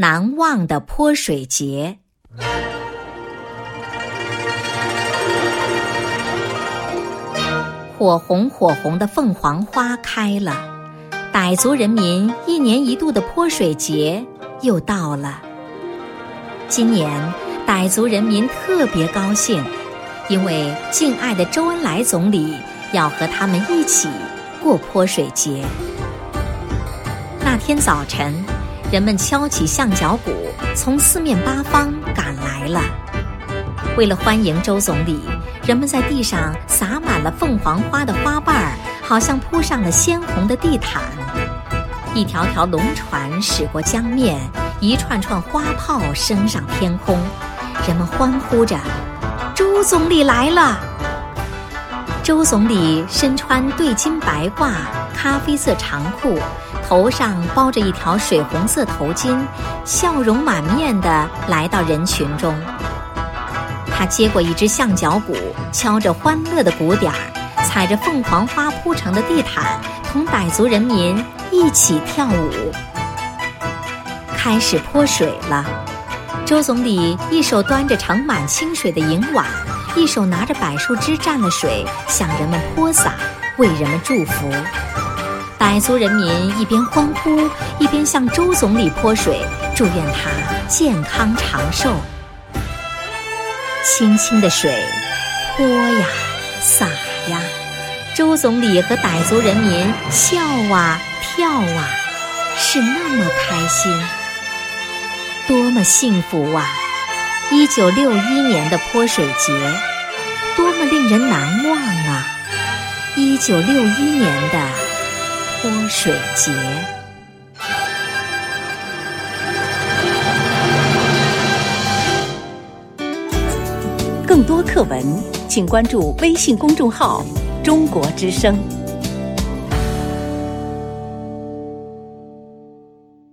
难忘的泼水节。火红火红的凤凰花开了，傣族人民一年一度的泼水节又到了。今年，傣族人民特别高兴，因为敬爱的周恩来总理要和他们一起过泼水节。那天早晨，人们敲起象脚鼓，从四面八方赶来了。为了欢迎周总理，人们在地上撒满了凤凰花的花瓣儿，好像铺上了鲜红的地毯。一条条龙船驶过江面，一串串花炮升上天空，人们欢呼着：“周总理来了！”周总理身穿对襟白褂、咖啡色长裤，头上包着一条水红色头巾，笑容满面地来到人群中。他接过一只象脚鼓，敲着欢乐的鼓点儿，踩着凤凰花铺成的地毯，同傣族人民一起跳舞。开始泼水了，周总理一手端着盛满清水的银碗，一手拿着柏树枝蘸了水，向人们泼洒，为人们祝福。傣族人民一边欢呼，一边向周总理泼水，祝愿他健康长寿。清清的水，泼呀，洒呀，周总理和傣族人民笑啊，跳啊，是那么开心，多么幸福啊！一九六一年的泼水节，多么令人难忘啊！一九六一年的泼水节。更多课文，请关注微信公众号“中国之声”。